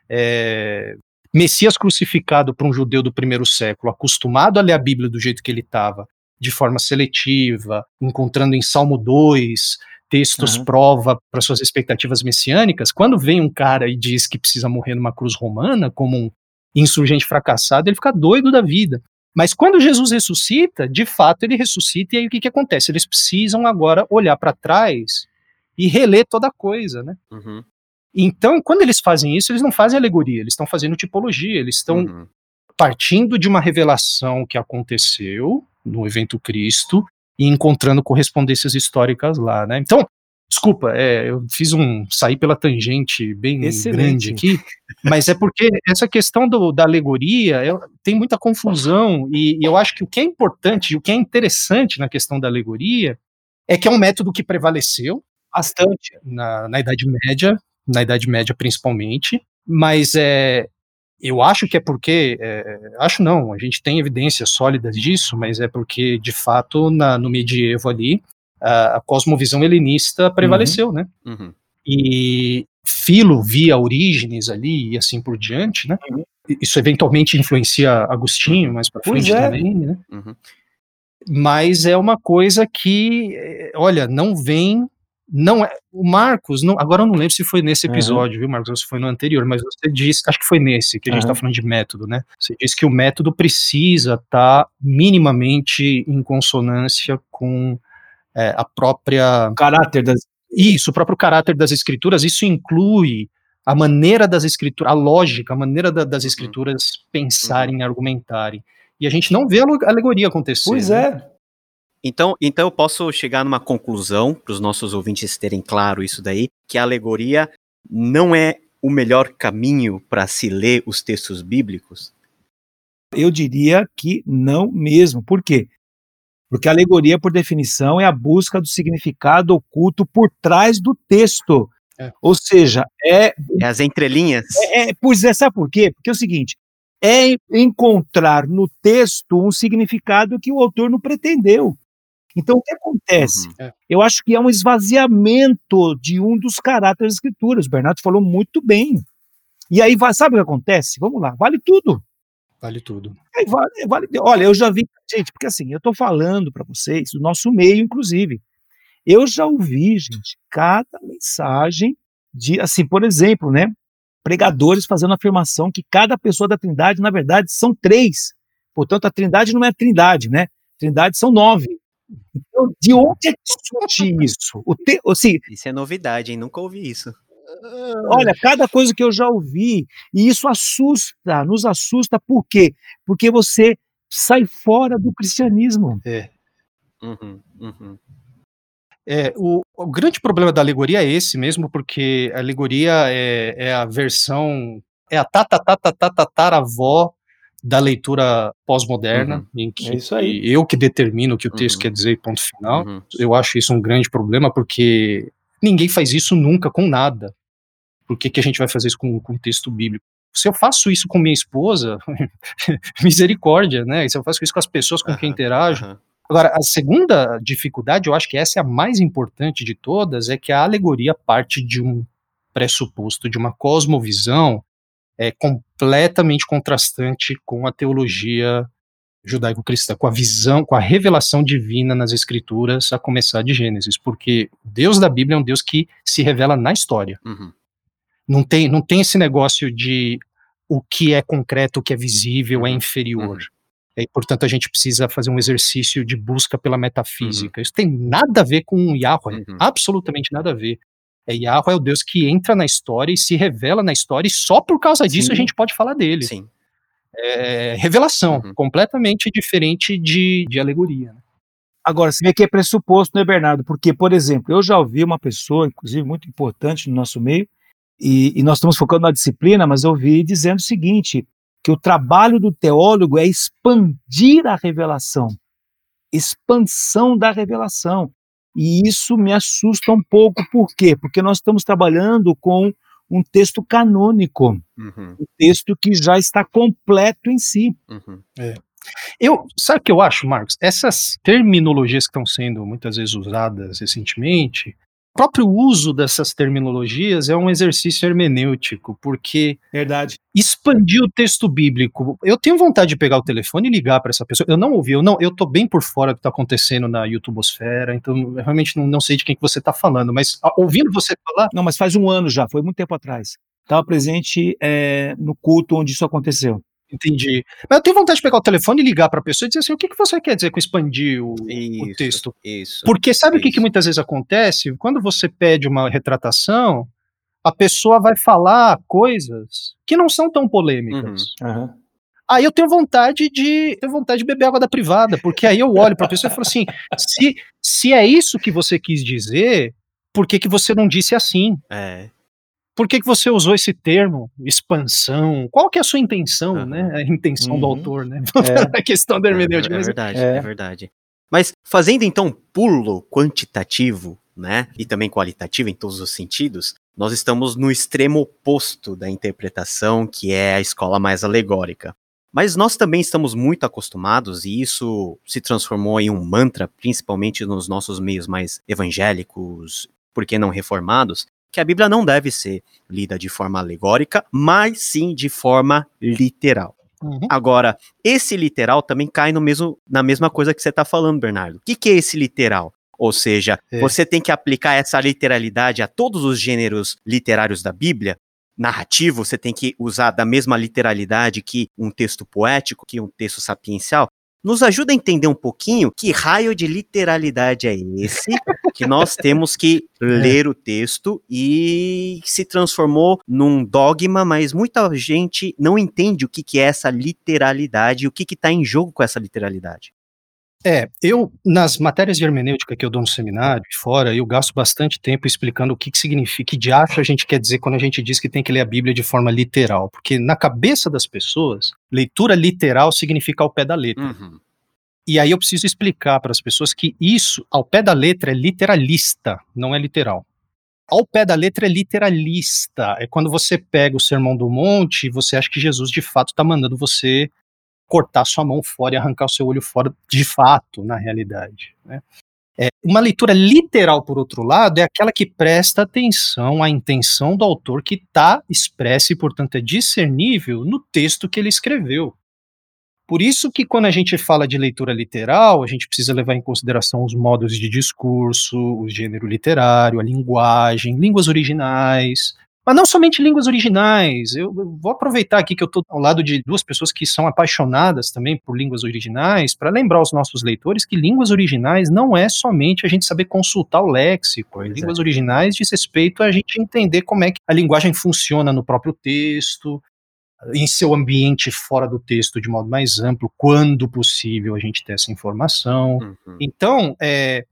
é, Messias crucificado para um judeu do primeiro século, acostumado a ler a Bíblia do jeito que ele estava, de forma seletiva, encontrando em Salmo 2 textos uhum. prova para suas expectativas messiânicas, quando vem um cara e diz que precisa morrer numa cruz romana, como um insurgente fracassado, ele fica doido da vida. Mas quando Jesus ressuscita, de fato ele ressuscita, e aí o que, que acontece? Eles precisam agora olhar para trás e reler toda a coisa, né? Uhum. Então, quando eles fazem isso, eles não fazem alegoria, eles estão fazendo tipologia, eles estão uhum. partindo de uma revelação que aconteceu no evento Cristo e encontrando correspondências históricas lá, né? Então, desculpa, é, eu fiz um sair pela tangente bem Excelente. grande aqui, mas é porque essa questão do, da alegoria é, tem muita confusão e, e eu acho que o que é importante o que é interessante na questão da alegoria é que é um método que prevaleceu bastante na, na Idade Média, na Idade Média principalmente, mas é, eu acho que é porque, é, acho não, a gente tem evidências sólidas disso, mas é porque, de fato, na, no medievo ali, a, a cosmovisão helenista prevaleceu, uhum. né? Uhum. E Filo via Orígenes ali e assim por diante, né? Uhum. Isso eventualmente influencia Agostinho mais para frente é. também, né? Uhum. Mas é uma coisa que, é, olha, não vem não é o Marcos, não, agora eu não lembro se foi nesse episódio, uhum. viu, Marcos, ou se foi no anterior, mas você disse, acho que foi nesse que a gente está falando de método, né? Você disse que o método precisa estar tá minimamente em consonância com é, a própria o caráter das isso, o próprio caráter das escrituras. Isso inclui a maneira das escrituras, a lógica, a maneira da, das uhum. escrituras pensarem, uhum. argumentarem. E a gente não vê a alegoria acontecer. Pois né? é. Então, então eu posso chegar numa conclusão, para os nossos ouvintes terem claro isso daí, que a alegoria não é o melhor caminho para se ler os textos bíblicos? Eu diria que não mesmo. Por quê? Porque a alegoria, por definição, é a busca do significado oculto por trás do texto. É. Ou seja, é. É as entrelinhas. É, é, pois é, sabe por quê? Porque é o seguinte: é encontrar no texto um significado que o autor não pretendeu. Então, o que acontece? Uhum. É. Eu acho que é um esvaziamento de um dos caráteres das escrituras. O Bernardo falou muito bem. E aí, sabe o que acontece? Vamos lá, vale tudo. Vale tudo. É, vale, vale, olha, eu já vi, gente, porque assim, eu estou falando para vocês, do nosso meio, inclusive. Eu já ouvi, gente, cada mensagem de, assim, por exemplo, né? Pregadores fazendo afirmação que cada pessoa da Trindade, na verdade, são três. Portanto, a Trindade não é a Trindade, né? Trindade são nove. Então, de onde é que surge (laughs) isso? O te, assim, isso é novidade, hein? Nunca ouvi isso. Olha, cada coisa que eu já ouvi, e isso assusta, nos assusta, por quê? Porque você sai fora do cristianismo. É. Uhum, uhum. É, o, o, grande problema da alegoria é esse mesmo, porque a alegoria é, é a versão, é a tatatatatatataravó da leitura pós-moderna, uhum. em que é eu que determino o que o texto uhum. quer dizer, ponto final. Uhum. Eu acho isso um grande problema, porque ninguém faz isso nunca com nada. Por que, que a gente vai fazer isso com, com texto bíblico? Se eu faço isso com minha esposa, (laughs) misericórdia, né? Se eu faço isso com as pessoas com quem interajo. Agora, a segunda dificuldade, eu acho que essa é a mais importante de todas, é que a alegoria parte de um pressuposto, de uma cosmovisão é completamente contrastante com a teologia judaico-cristã, com a visão, com a revelação divina nas escrituras, a começar de Gênesis, porque o Deus da Bíblia é um Deus que se revela na história. Uhum. Não, tem, não tem esse negócio de o que é concreto, o que é visível é uhum. é inferior. Uhum. E, portanto, a gente precisa fazer um exercício de busca pela metafísica. Uhum. Isso tem nada a ver com Yahweh, uhum. absolutamente nada a ver. É, Yahweh é o Deus que entra na história e se revela na história, e só por causa disso Sim. a gente pode falar dele. Sim. É, revelação, uhum. completamente diferente de, de alegoria. Né? Agora, você vê que é pressuposto, né, Bernardo? Porque, por exemplo, eu já ouvi uma pessoa, inclusive muito importante no nosso meio, e, e nós estamos focando na disciplina, mas eu ouvi dizendo o seguinte: que o trabalho do teólogo é expandir a revelação, expansão da revelação. E isso me assusta um pouco, por quê? Porque nós estamos trabalhando com um texto canônico, uhum. um texto que já está completo em si. Uhum. É. Eu, sabe o que eu acho, Marcos? Essas terminologias que estão sendo muitas vezes usadas recentemente, o próprio uso dessas terminologias é um exercício hermenêutico, porque verdade expandir o texto bíblico. Eu tenho vontade de pegar o telefone e ligar para essa pessoa. Eu não ouvi, eu não, eu tô bem por fora do que está acontecendo na YouTubosfera, então eu realmente não, não sei de quem que você está falando, mas ouvindo você falar, não, mas faz um ano já, foi muito tempo atrás. Estava presente é, no culto onde isso aconteceu. Entendi. Mas eu tenho vontade de pegar o telefone e ligar para a pessoa e dizer assim: o que, que você quer dizer com expandir o, isso, o texto? Isso. Porque sabe isso. o que, que muitas vezes acontece? Quando você pede uma retratação, a pessoa vai falar coisas que não são tão polêmicas. Uhum. Uhum. Aí eu tenho vontade de tenho vontade de beber água da privada, porque aí eu olho para a pessoa e falo assim: se, se é isso que você quis dizer, por que, que você não disse assim? É por que, que você usou esse termo, expansão? Qual que é a sua intenção, uhum. né? A intenção uhum. do autor, né? É. (laughs) a questão da hermenêutica. É, é verdade, é. é. verdade. Mas fazendo então um pulo quantitativo, né, e também qualitativo em todos os sentidos, nós estamos no extremo oposto da interpretação, que é a escola mais alegórica. Mas nós também estamos muito acostumados, e isso se transformou em um mantra, principalmente nos nossos meios mais evangélicos, por que não reformados, que a Bíblia não deve ser lida de forma alegórica, mas sim de forma literal. Uhum. Agora, esse literal também cai no mesmo, na mesma coisa que você está falando, Bernardo. O que, que é esse literal? Ou seja, é. você tem que aplicar essa literalidade a todos os gêneros literários da Bíblia. Narrativo, você tem que usar da mesma literalidade que um texto poético, que um texto sapiencial nos ajuda a entender um pouquinho que raio de literalidade é esse que nós (laughs) temos que é. ler o texto e se transformou num dogma, mas muita gente não entende o que, que é essa literalidade e o que está em jogo com essa literalidade. É, eu, nas matérias de hermenêutica que eu dou no seminário e fora, eu gasto bastante tempo explicando o que, que significa, que de acho a gente quer dizer quando a gente diz que tem que ler a Bíblia de forma literal. Porque na cabeça das pessoas, leitura literal significa ao pé da letra. Uhum. E aí eu preciso explicar para as pessoas que isso, ao pé da letra, é literalista, não é literal. Ao pé da letra é literalista. É quando você pega o Sermão do Monte e você acha que Jesus de fato está mandando você cortar sua mão fora e arrancar o seu olho fora, de fato, na realidade. Né? É, uma leitura literal, por outro lado, é aquela que presta atenção à intenção do autor que está expressa e, portanto, é discernível no texto que ele escreveu. Por isso que quando a gente fala de leitura literal, a gente precisa levar em consideração os modos de discurso, o gênero literário, a linguagem, línguas originais, Mas não somente línguas originais. Eu, eu vou aproveitar aqui que eu estou ao lado de duas pessoas que são apaixonadas também por línguas originais, para lembrar aos nossos leitores que línguas originais não é somente a gente saber consultar o léxico. Pois línguas é. originais diz respeito a gente entender como é que a linguagem funciona no próprio texto, em seu ambiente fora do texto de modo mais amplo, quando possível a gente ter essa informação. Uhum. Então, é,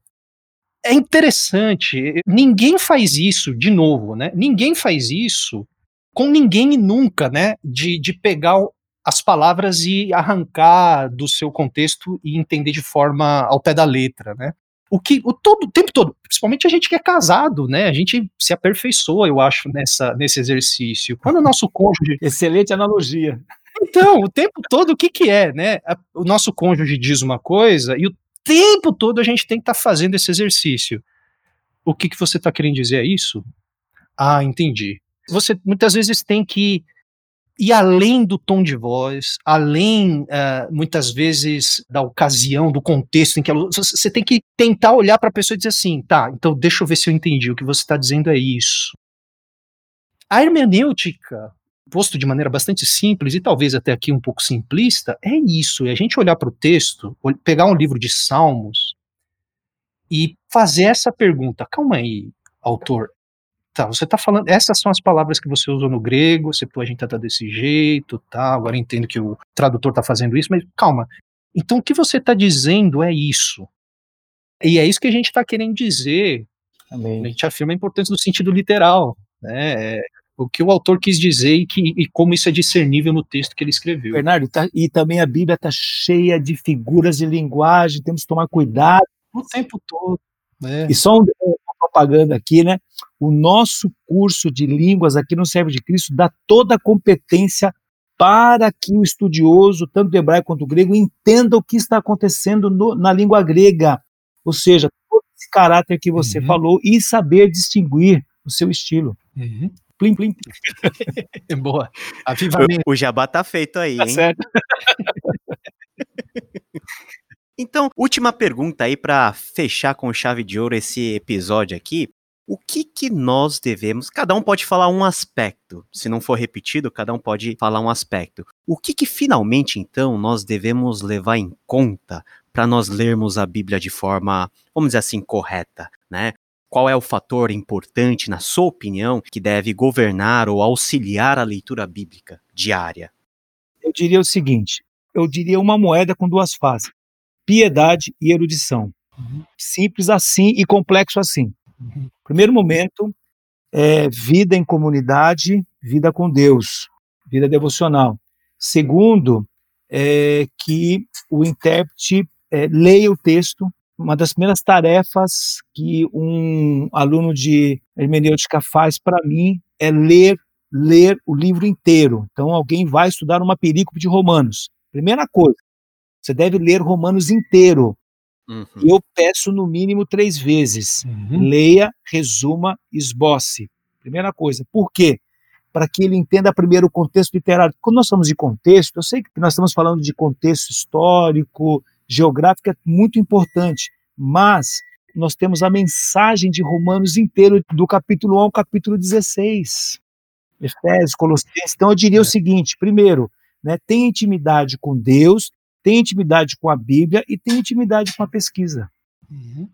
é interessante, ninguém faz isso, de novo, né? Ninguém faz isso com ninguém e nunca, né? De, de pegar as palavras e arrancar do seu contexto e entender de forma ao pé da letra, né? O que o todo o tempo todo, principalmente a gente que é casado, né? A gente se aperfeiçoa, eu acho, nessa nesse exercício. Quando o nosso cônjuge excelente analogia. Então, o tempo todo o que que é, né? O nosso cônjuge diz uma coisa e o tempo todo a gente tem que estar tá fazendo esse exercício. O que, que você está querendo dizer é isso? Ah, entendi. Você muitas vezes tem que ir além do tom de voz, além, uh, muitas vezes, da ocasião, do contexto em que ela. Você tem que tentar olhar para a pessoa e dizer assim: tá, então deixa eu ver se eu entendi. O que você está dizendo é isso. A hermenêutica posto de maneira bastante simples e talvez até aqui um pouco simplista, é isso, é a gente olhar para o texto, pegar um livro de Salmos e fazer essa pergunta, calma aí, autor, tá, você está falando, essas são as palavras que você usou no grego, você, a gente tá desse jeito, tá, agora entendo que o tradutor está fazendo isso, mas calma, então o que você está dizendo é isso, e é isso que a gente está querendo dizer, Amém. a gente afirma a importância do sentido literal, né, é, o que o autor quis dizer e, que, e como isso é discernível no texto que ele escreveu. Bernardo, tá, e também a Bíblia está cheia de figuras de linguagem, temos que tomar cuidado. O tempo todo. Né? E só uma propaganda aqui, né? O nosso curso de línguas aqui no Servo de Cristo dá toda a competência para que o estudioso, tanto do hebraico quanto do grego, entenda o que está acontecendo no, na língua grega. Ou seja, todo esse caráter que você uhum. falou e saber distinguir o seu estilo. Uhum. Plim, plim. (laughs) Boa. Avivamento. O, o jabá tá feito aí, tá hein? certo. (laughs) então, última pergunta aí para fechar com chave de ouro esse episódio aqui. O que que nós devemos? Cada um pode falar um aspecto. Se não for repetido, cada um pode falar um aspecto. O que que finalmente então nós devemos levar em conta para nós lermos a Bíblia de forma, vamos dizer assim, correta, né? Qual é o fator importante, na sua opinião, que deve governar ou auxiliar a leitura bíblica diária? Eu diria o seguinte: eu diria uma moeda com duas faces: piedade e erudição. Uhum. Simples assim e complexo assim. Uhum. Primeiro momento é vida em comunidade, vida com Deus, vida devocional. Segundo, é que o intérprete é, leia o texto uma das primeiras tarefas que um aluno de hermenêutica faz para mim é ler ler o livro inteiro. Então alguém vai estudar uma perícope de Romanos. Primeira coisa, você deve ler Romanos inteiro. Uhum. Eu peço no mínimo três vezes. Uhum. Leia, resuma, esboce. Primeira coisa. Por quê? Para que ele entenda primeiro o contexto literário. Quando nós falamos de contexto, eu sei que nós estamos falando de contexto histórico, geográfica é muito importante, mas nós temos a mensagem de Romanos inteiro, do capítulo 1 ao capítulo 16. Efésios, Colossenses. Então eu diria o é. seguinte: primeiro, né, tem intimidade com Deus, tem intimidade com a Bíblia e tem intimidade com a pesquisa. Uhum.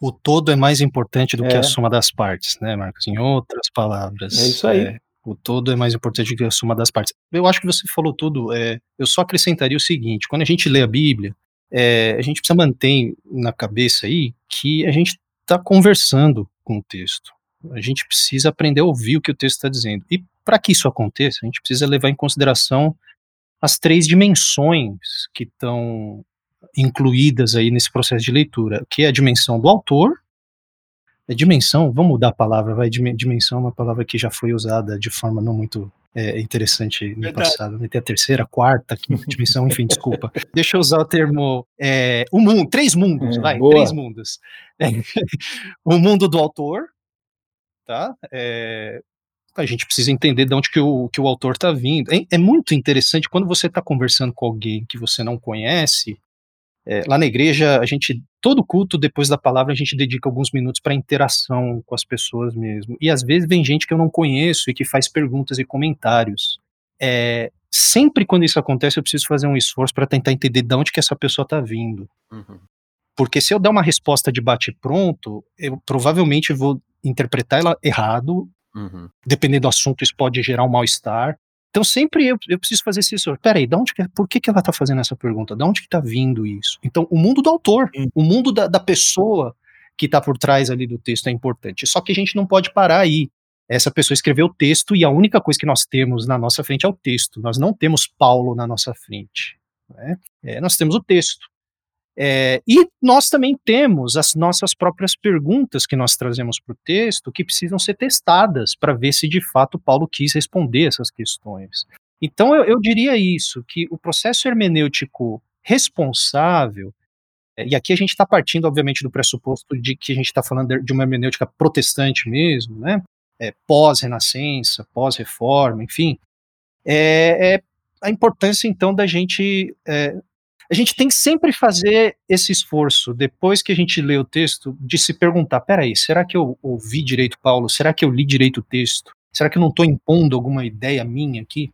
O todo é mais importante do é. que a soma das partes, né, Marcos? Em outras palavras. É isso aí. É, o todo é mais importante que a soma das partes. Eu acho que você falou tudo. É, eu só acrescentaria o seguinte: quando a gente lê a Bíblia, é, a gente precisa manter na cabeça aí que a gente está conversando com o texto. A gente precisa aprender a ouvir o que o texto está dizendo. E para que isso aconteça, a gente precisa levar em consideração as três dimensões que estão incluídas aí nesse processo de leitura, que é a dimensão do autor, a dimensão, vamos mudar a palavra, vai, dimensão é uma palavra que já foi usada de forma não muito é, interessante no Verdade. passado. Vai ter a terceira, a quarta, quinta dimensão, enfim, desculpa. Deixa eu usar o termo é, o mundo, três mundos, é, vai, boa. três mundos. É, (laughs) o mundo do autor, tá? É, a gente precisa entender de onde que o, que o autor está vindo. É, é, muito interessante quando você está conversando com alguém que você não conhece, é, lá na igreja, a gente, todo culto, depois da palavra, a gente dedica alguns minutos para interação com as pessoas mesmo. E às vezes vem gente que eu não conheço e que faz perguntas e comentários. É, sempre quando isso acontece, eu preciso fazer um esforço para tentar entender de onde que essa pessoa está vindo. Uhum. Porque se eu der uma resposta de bate-pronto, eu provavelmente vou interpretar ela errado. Uhum. Dependendo do assunto, isso pode gerar um mal-estar. Então sempre eu, eu preciso fazer esse sensor. Peraí, de onde que, por que, que ela está fazendo essa pergunta? De onde que está vindo isso? Então, o mundo do autor, o mundo da, da pessoa que está por trás ali do texto é importante. Só que a gente não pode parar aí. Essa pessoa escreveu o texto e a única coisa que nós temos na nossa frente é o texto. Nós não temos Paulo na nossa frente. Né? É, nós temos o texto. É, e nós também temos as nossas próprias perguntas que nós trazemos para o texto que precisam ser testadas para ver se de fato Paulo quis responder essas questões. Então eu, eu diria isso, que o processo hermenêutico responsável, é, e aqui a gente está partindo, obviamente, do pressuposto de que a gente está falando de uma hermenêutica protestante mesmo, né? É, pós-renascença, pós-reforma, enfim, é, é, a importância então da gente é, a gente tem que sempre fazer esse esforço, depois que a gente lê o texto, de se perguntar: peraí, será que eu ouvi direito Paulo? Será que eu li direito o texto? Será que eu não estou impondo alguma ideia minha aqui?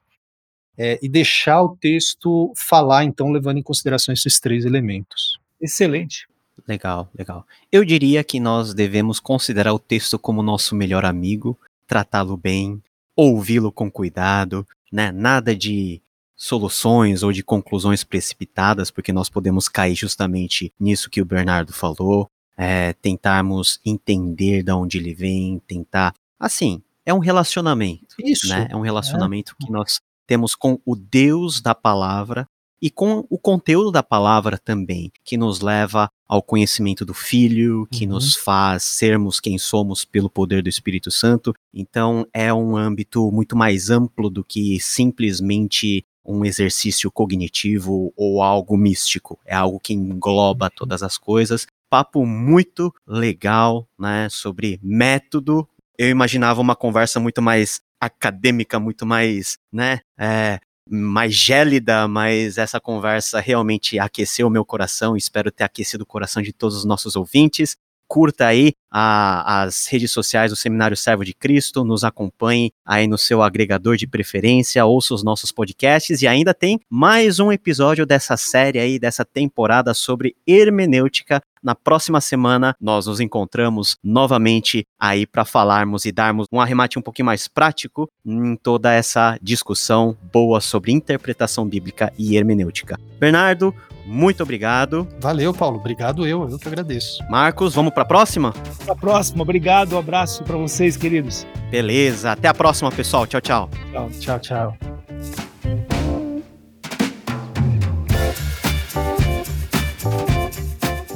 É, e deixar o texto falar, então, levando em consideração esses três elementos. Excelente. Legal, legal. Eu diria que nós devemos considerar o texto como nosso melhor amigo, tratá-lo bem, ouvi-lo com cuidado, né? Nada de soluções ou de conclusões precipitadas, porque nós podemos cair justamente nisso que o Bernardo falou, é, tentarmos entender de onde ele vem, tentar. Assim, é um relacionamento. Isso. Né? É um relacionamento é. que nós temos com o Deus da palavra e com o conteúdo da palavra também, que nos leva ao conhecimento do Filho, que uhum. nos faz sermos quem somos pelo poder do Espírito Santo. Então é um âmbito muito mais amplo do que simplesmente um exercício cognitivo ou algo místico. É algo que engloba uhum. todas as coisas. Papo muito legal, né, sobre método. Eu imaginava uma conversa muito mais acadêmica, muito mais, né, é, mais gélida, mas essa conversa realmente aqueceu o meu coração. Espero ter aquecido o coração de todos os nossos ouvintes curta aí a, as redes sociais do Seminário Servo de Cristo, nos acompanhe aí no seu agregador de preferência, ouça os nossos podcasts e ainda tem mais um episódio dessa série aí, dessa temporada sobre hermenêutica. Na próxima semana nós nos encontramos novamente aí para falarmos e darmos um arremate um pouquinho mais prático em toda essa discussão boa sobre interpretação bíblica e hermenêutica. Bernardo, muito obrigado. Valeu, Paulo. Obrigado eu, eu que agradeço. Marcos, vamos para a próxima? Para a próxima. Obrigado, um abraço para vocês, queridos. Beleza. Até a próxima, pessoal. Tchau, tchau. Tchau, tchau, tchau.